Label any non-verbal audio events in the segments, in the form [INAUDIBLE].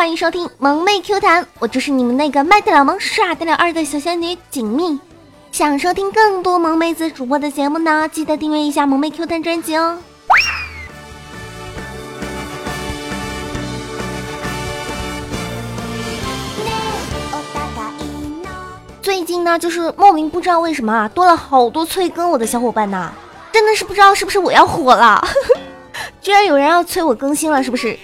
欢迎收听萌妹 Q 弹，我就是你们那个卖得了萌、耍得了二的小仙女锦觅。想收听更多萌妹子主播的节目呢，记得订阅一下萌妹 Q 弹专辑哦。最近呢，就是莫名不知道为什么啊，多了好多催更我的小伙伴呐，真的是不知道是不是我要火了，[LAUGHS] 居然有人要催我更新了，是不是？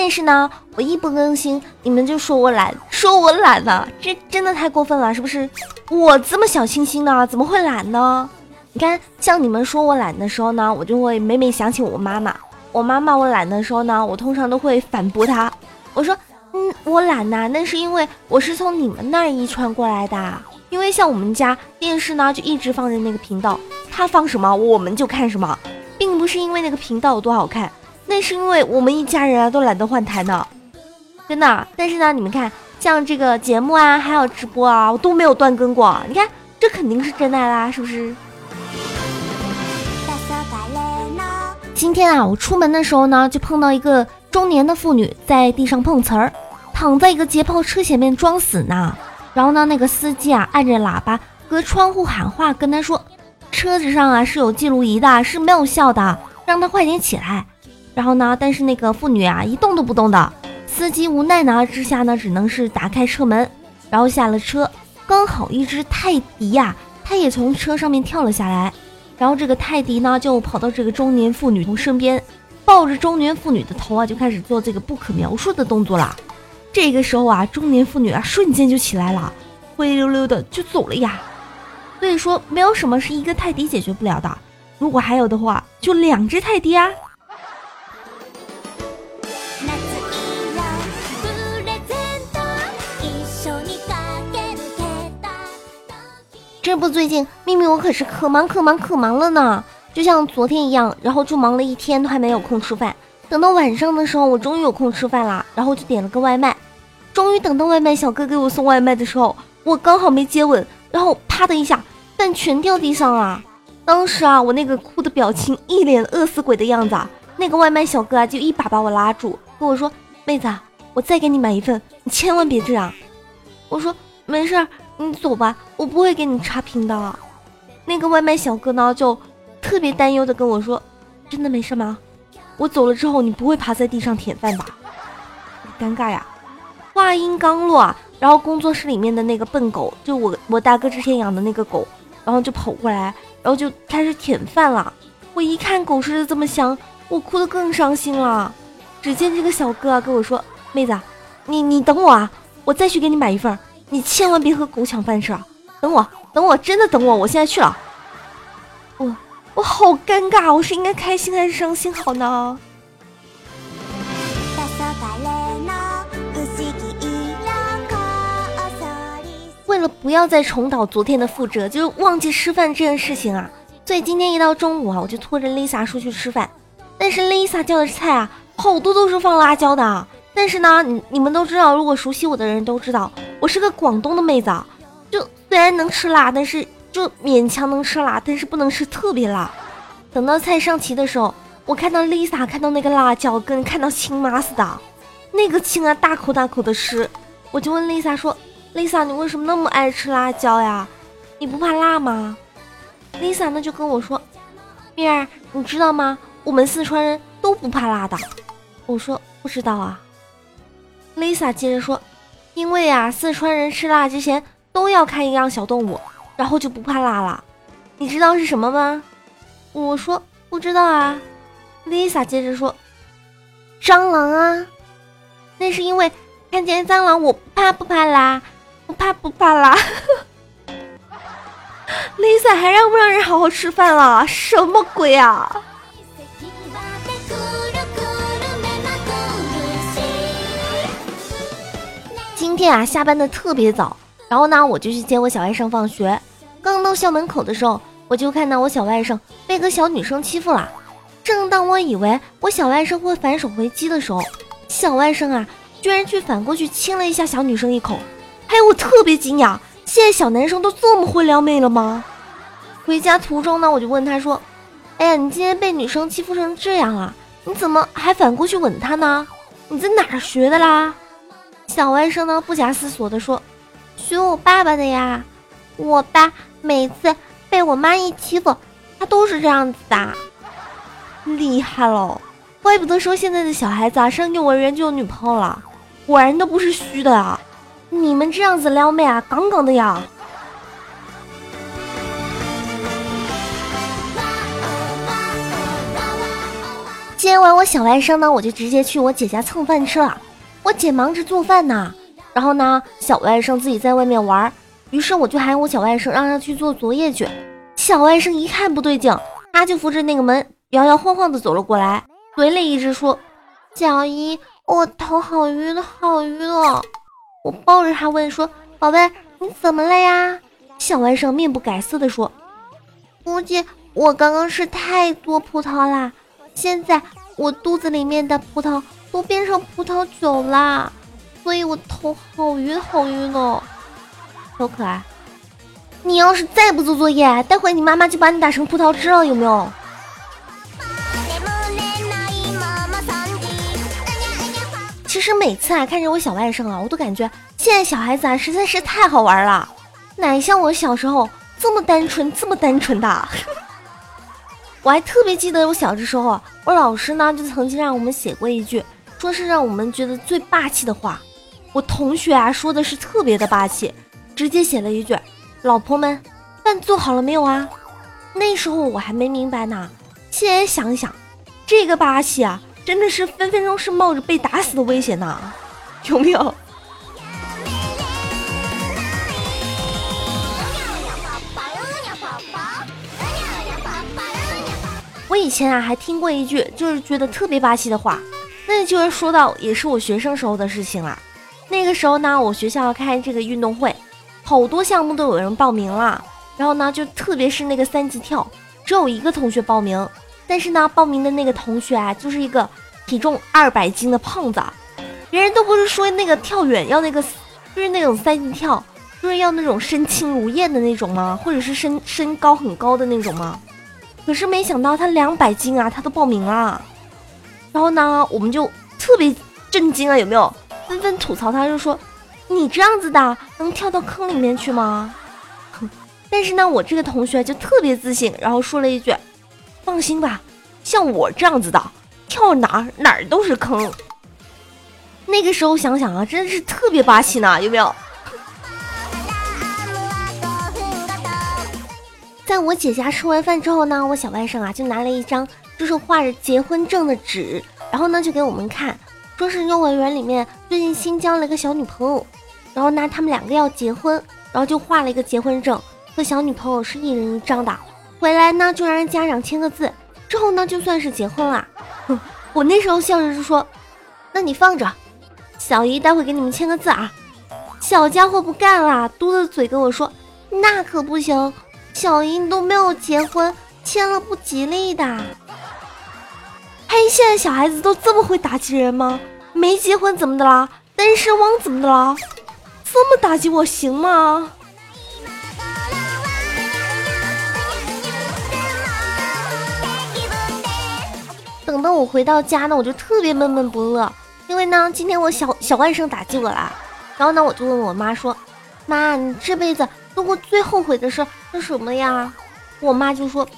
但是呢，我一不更新，你们就说我懒，说我懒呢，这真的太过分了，是不是？我这么小清新呢，怎么会懒呢？你看，像你们说我懒的时候呢，我就会每每想起我妈妈。我妈妈我懒的时候呢，我通常都会反驳她，我说，嗯，我懒呐，那是因为我是从你们那儿遗传过来的。因为像我们家电视呢，就一直放着那个频道，他放什么我们就看什么，并不是因为那个频道有多好看。那是因为我们一家人啊都懒得换台呢，真的。但是呢，你们看，像这个节目啊，还有直播啊，我都没有断更过。你看，这肯定是真爱啦，是不是？今天啊，我出门的时候呢，就碰到一个中年的妇女在地上碰瓷儿，躺在一个捷豹车前面装死呢。然后呢，那个司机啊，按着喇叭隔窗户喊话，跟他说：“车子上啊是有记录仪的，是没有效的，让他快点起来。”然后呢？但是那个妇女啊，一动都不动的。司机无奈呢之下呢，只能是打开车门，然后下了车。刚好一只泰迪呀，它也从车上面跳了下来。然后这个泰迪呢，就跑到这个中年妇女身边，抱着中年妇女的头啊，就开始做这个不可描述的动作了。这个时候啊，中年妇女啊，瞬间就起来了，灰溜溜的就走了呀。所以说，没有什么是一个泰迪解决不了的。如果还有的话，就两只泰迪啊。这不，最近秘密我可是可忙可忙可忙了呢，就像昨天一样，然后就忙了一天都还没有空吃饭。等到晚上的时候，我终于有空吃饭啦，然后就点了个外卖。终于等到外卖小哥给我送外卖的时候，我刚好没接稳，然后啪的一下，饭全掉地上了。当时啊，我那个哭的表情，一脸饿死鬼的样子。那个外卖小哥啊，就一把把我拉住，跟我说：“妹子，我再给你买一份，你千万别这样。”我说：“没事儿。”你走吧，我不会给你差评的。那个外卖小哥呢，就特别担忧的跟我说：“真的没事吗？我走了之后，你不会趴在地上舔饭吧？”尴尬呀！话音刚落，然后工作室里面的那个笨狗，就我我大哥之前养的那个狗，然后就跑过来，然后就开始舔饭了。我一看狗吃的这么香，我哭得更伤心了。只见这个小哥啊跟我说：“妹子，你你等我啊，我再去给你买一份。”你千万别和狗抢饭吃啊！等我，等我，真的等我，我现在去了。我我好尴尬，我是应该开心还是伤心好呢？为了不要再重蹈昨天的覆辙，就是忘记吃饭这件事情啊，所以今天一到中午啊，我就拖着 Lisa 出去吃饭。但是 Lisa 叫的菜啊，好多都是放辣椒的。但是呢，你你们都知道，如果熟悉我的人都知道。我是个广东的妹子，就虽然能吃辣，但是就勉强能吃辣，但是不能吃特别辣。等到菜上齐的时候，我看到 Lisa 看到那个辣椒，跟看到亲妈似的，那个亲啊，大口大口的吃。我就问 Lisa 说：“Lisa，你为什么那么爱吃辣椒呀？你不怕辣吗？”Lisa 呢就跟我说：“蜜儿，你知道吗？我们四川人都不怕辣的。”我说：“不知道啊。”Lisa 接着说。因为啊，四川人吃辣之前都要看一样小动物，然后就不怕辣了。你知道是什么吗？我说不知道啊。Lisa 接着说：“蟑螂啊，那是因为看见蟑螂我怕不怕辣？不怕不怕辣。[LAUGHS] ”Lisa 还让不让人好好吃饭了？什么鬼啊！天啊，下班的特别早，然后呢，我就去接我小外甥放学。刚到校门口的时候，我就看到我小外甥被个小女生欺负了。正当我以为我小外甥会反手回击的时候，小外甥啊，居然去反过去亲了一下小女生一口。还有我特别惊讶，现在小男生都这么会撩妹了吗？回家途中呢，我就问他说：“哎呀，你今天被女生欺负成这样了，你怎么还反过去吻她呢？你在哪儿学的啦？”小外甥呢不假思索地说：“学我爸爸的呀，我爸每次被我妈一欺负，他都是这样子的。”厉害喽！怪不得说现在的小孩子啊，上幼儿园就有女朋友了，果然都不是虚的啊！你们这样子撩妹啊，杠杠的呀！接完我小外甥呢，我就直接去我姐家蹭饭吃了。我姐忙着做饭呢，然后呢，小外甥自己在外面玩。于是我就喊我小外甥让他去做作业去。小外甥一看不对劲，他就扶着那个门，摇摇晃晃的走了过来，嘴里一直说：“小姨，我头好晕，好晕哦。”我抱着他问说：“宝贝，你怎么了呀？”小外甥面不改色的说：“估计我刚刚吃太多葡萄啦。”现在我肚子里面的葡萄都变成葡萄酒啦，所以我头好晕好晕哦。小可爱，你要是再不做作业，待会你妈妈就把你打成葡萄汁了，有没有？其实每次啊看着我小外甥啊，我都感觉现在小孩子啊实在是太好玩了，哪像我小时候这么单纯这么单纯的。[LAUGHS] 我还特别记得我小的时候，我老师呢就曾经让我们写过一句，说是让我们觉得最霸气的话。我同学啊说的是特别的霸气，直接写了一句：“老婆们，饭做好了没有啊？”那时候我还没明白呢，现在想想，这个霸气啊，真的是分分钟是冒着被打死的危险呢，有没有？我以前啊还听过一句，就是觉得特别霸气的话，那就是说到也是我学生时候的事情啦。那个时候呢，我学校要开这个运动会，好多项目都有人报名了。然后呢，就特别是那个三级跳，只有一个同学报名，但是呢，报名的那个同学啊，就是一个体重二百斤的胖子。别人都不是说那个跳远要那个，就是那种三级跳，就是要那种身轻如燕的那种吗？或者是身身高很高的那种吗？可是没想到他两百斤啊，他都报名了。然后呢，我们就特别震惊啊，有没有？纷纷吐槽他，就说：“你这样子的能跳到坑里面去吗？”但是呢，我这个同学就特别自信，然后说了一句：“放心吧，像我这样子的，跳哪儿哪儿都是坑。”那个时候想想啊，真的是特别霸气呢，有没有？在我姐家吃完饭之后呢，我小外甥啊就拿了一张就是画着结婚证的纸，然后呢就给我们看，说是幼儿园里面最近新交了一个小女朋友，然后呢他们两个要结婚，然后就画了一个结婚证，和小女朋友是一人一张的，回来呢就让人家长签个字，之后呢就算是结婚了。哼 [LAUGHS] 我那时候笑着就说：“那你放着，小姨待会给你们签个字啊。”小家伙不干了，嘟着嘴跟我说：“那可不行。”小姨，你都没有结婚，签了不吉利的。嘿，现在小孩子都这么会打击人吗？没结婚怎么的啦？单身汪怎么的啦？这么打击我行吗？等到我回到家呢，我就特别闷闷不乐，因为呢，今天我小小外甥打击我了。然后呢，我就问我妈说：“妈，你这辈子……”做过最后悔的事是什么呀？我妈就说，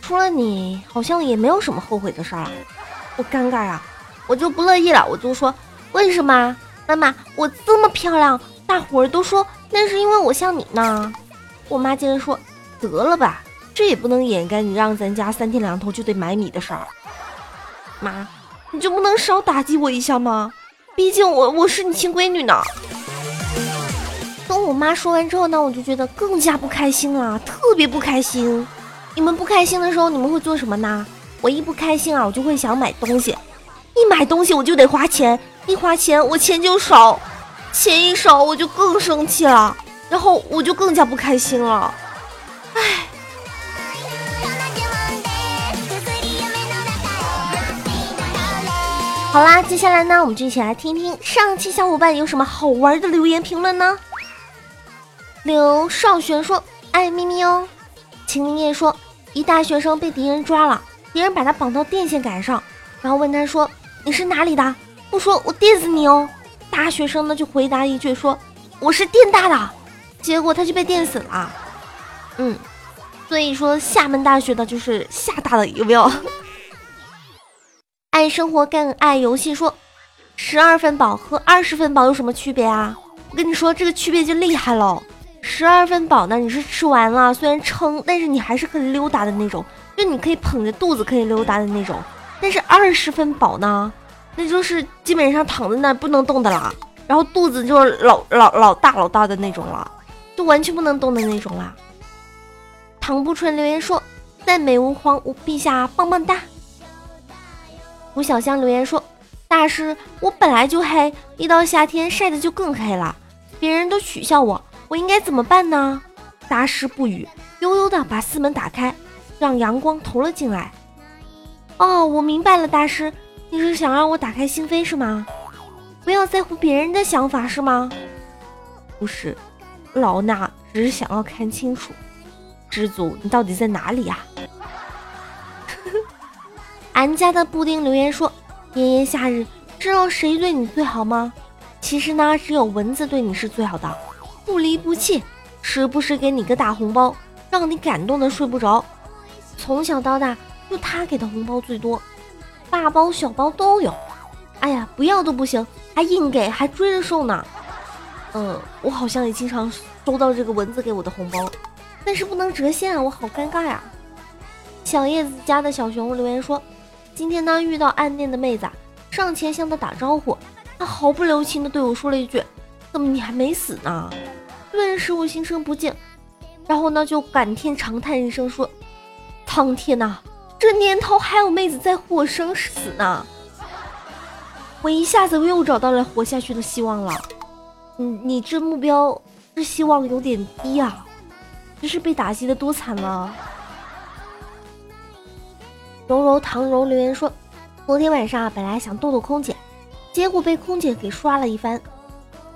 除了你，好像也没有什么后悔的事儿。我尴尬啊，我就不乐意了，我就说，为什么？妈妈，我这么漂亮，大伙儿都说那是因为我像你呢。我妈竟然说，得了吧，这也不能掩盖你让咱家三天两头就得买米的事儿。妈，你就不能少打击我一下吗？毕竟我我是你亲闺女呢。我妈说完之后呢，我就觉得更加不开心了，特别不开心。你们不开心的时候，你们会做什么呢？我一不开心啊，我就会想买东西，一买东西我就得花钱，一花钱我钱就少，钱一少我就更生气了，然后我就更加不开心了。唉。好啦，接下来呢，我们就一起来听听上期小伙伴有什么好玩的留言评论呢？刘少璇说：“爱咪咪哦。”秦林叶说：“一大学生被敌人抓了，敌人把他绑到电线杆上，然后问他说：‘你是哪里的？不说我电死你哦。’大学生呢就回答一句说我是电大的，结果他就被电死了。嗯，所以说厦门大学的就是厦大的有没有？[LAUGHS] 爱生活更爱游戏，说十二分饱和二十分饱有什么区别啊？我跟你说这个区别就厉害喽。十二分饱呢，你是吃完了，虽然撑，但是你还是可以溜达的那种，就你可以捧着肚子可以溜达的那种。但是二十分饱呢？那就是基本上躺在那不能动的啦，然后肚子就是老老老大老大的那种了，就完全不能动的那种啦。唐不春留言说：“赞美吾皇，吾陛下棒棒哒。”吴小香留言说：“大师，我本来就黑，一到夏天晒的就更黑了，别人都取笑我，我应该怎么办呢？”大师不语，悠悠的把四门打开，让阳光投了进来。哦，我明白了，大师。你是想让我打开心扉是吗？不要在乎别人的想法是吗？不是，老衲只是想要看清楚，知足你到底在哪里呀？[LAUGHS] 俺家的布丁留言说：炎炎夏日，知道谁对你最好吗？其实呢，只有蚊子对你是最好的，不离不弃，时不时给你个大红包，让你感动的睡不着。从小到大，就他给的红包最多。大包小包都有，哎呀，不要都不行，还硬给，还追着收呢。嗯，我好像也经常收到这个蚊子给我的红包，但是不能折现啊，我好尴尬呀。小叶子家的小熊留言说，今天呢遇到暗恋的妹子，上前向她打招呼，她毫不留情的对我说了一句：“怎么你还没死呢？”顿时我心生不敬，然后呢就感天长叹一声说：“苍天呐！”这年头还有妹子在乎我生死呢，我一下子又找到了活下去的希望了。你你这目标这希望有点低啊，这是被打击的多惨了。柔柔唐柔留言说，昨天晚上本来想逗逗空姐，结果被空姐给刷了一番。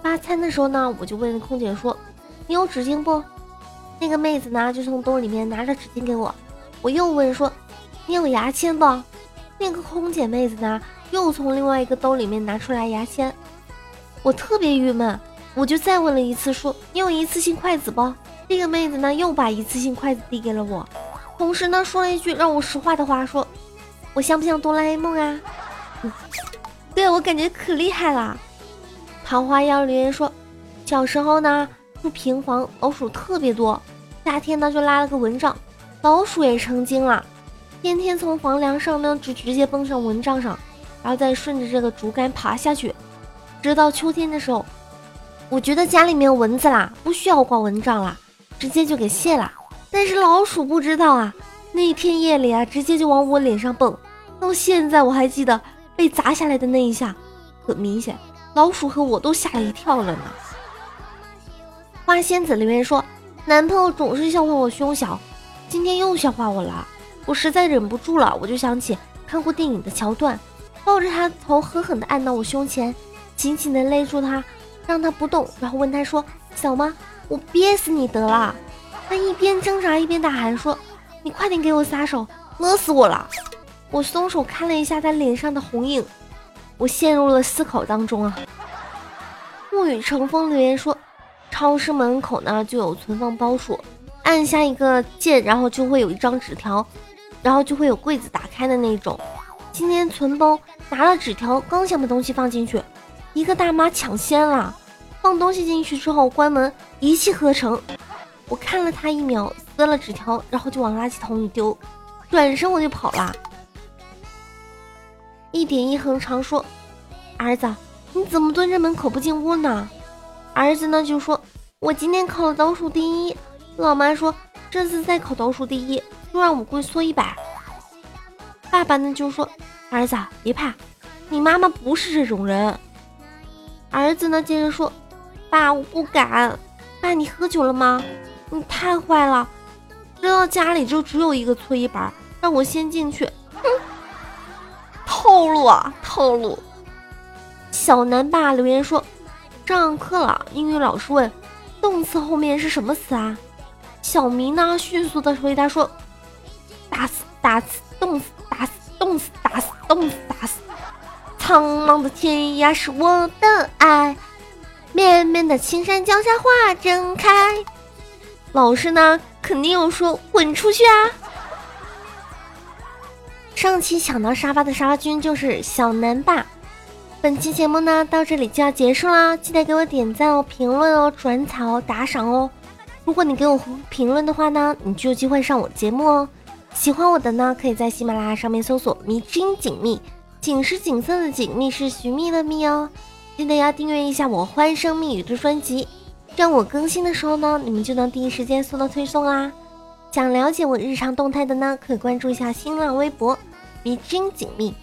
发餐的时候呢，我就问空姐说：“你有纸巾不？”那个妹子呢就从兜里面拿着纸巾给我。我又问说。你有牙签不？那个空姐妹子呢？又从另外一个兜里面拿出来牙签。我特别郁闷，我就再问了一次，说你有一次性筷子不？那个妹子呢，又把一次性筷子递给了我，同时呢，说了一句让我实话的话，说我像不像哆啦 A 梦啊？[LAUGHS] 对我感觉可厉害了。桃花妖留言说，小时候呢住平房，老鼠特别多，夏天呢就拉了个蚊帐，老鼠也成精了。天天从房梁上呢，就直接蹦上蚊帐上，然后再顺着这个竹竿爬下去，直到秋天的时候，我觉得家里面有蚊子啦，不需要挂蚊帐了，直接就给卸了。但是老鼠不知道啊，那一天夜里啊，直接就往我脸上蹦，到现在我还记得被砸下来的那一下，很明显，老鼠和我都吓了一跳了呢。花仙子留言说，男朋友总是笑话我胸小，今天又笑话我了。我实在忍不住了，我就想起看过电影的桥段，抱着他头狠狠地按到我胸前，紧紧地勒住他，让他不动，然后问他说：“小吗？我憋死你得了！”他一边挣扎一边大喊说：“你快点给我撒手，勒死我了！”我松手看了一下他脸上的红印，我陷入了思考当中啊。沐雨成风留言说：“超市门口呢就有存放包数，按下一个键，然后就会有一张纸条。”然后就会有柜子打开的那种。今天存包拿了纸条，刚想把东西放进去，一个大妈抢先了，放东西进去之后关门，一气呵成。我看了他一秒，撕了纸条，然后就往垃圾桶里丢，转身我就跑了。一点一横长说：“儿子，你怎么蹲在门口不进屋呢？”儿子呢就说：“我今天考了倒数第一。”老妈说：“这次再考倒数第一。”就让我跪搓衣板。爸爸呢就说：“儿子别怕，你妈妈不是这种人。”儿子呢接着说：“爸，我不敢。爸，你喝酒了吗？你太坏了，知道家里就只有一个搓衣板，让我先进去。”哼，套路啊，套路。小南爸留言说：“上课了，英语老师问，动词后面是什么词啊？”小明呢迅速的回答说。打死打死冻死打死冻死打死冻死打死，苍茫的天涯是我的爱，绵绵的青山脚下花正开。老师呢，肯定又说滚出去啊！上期抢到沙发的沙发君就是小南吧。本期节目呢到这里就要结束啦，记得给我点赞哦、评论哦、转草哦、打赏哦。如果你给我评论的话呢，你就有机会上我节目哦。喜欢我的呢，可以在喜马拉雅上面搜索“迷之音锦觅”，锦是锦色的锦，觅是寻觅的觅哦。记得要订阅一下我欢声蜜语的专辑。这样我更新的时候呢，你们就能第一时间收到推送啦。想了解我日常动态的呢，可以关注一下新浪微博“迷君锦觅”，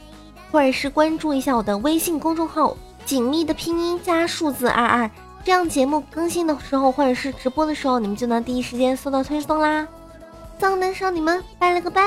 或者是关注一下我的微信公众号“紧密”的拼音加数字二二，这样节目更新的时候或者是直播的时候，你们就能第一时间收到推送啦。藏男少女们，拜了个拜。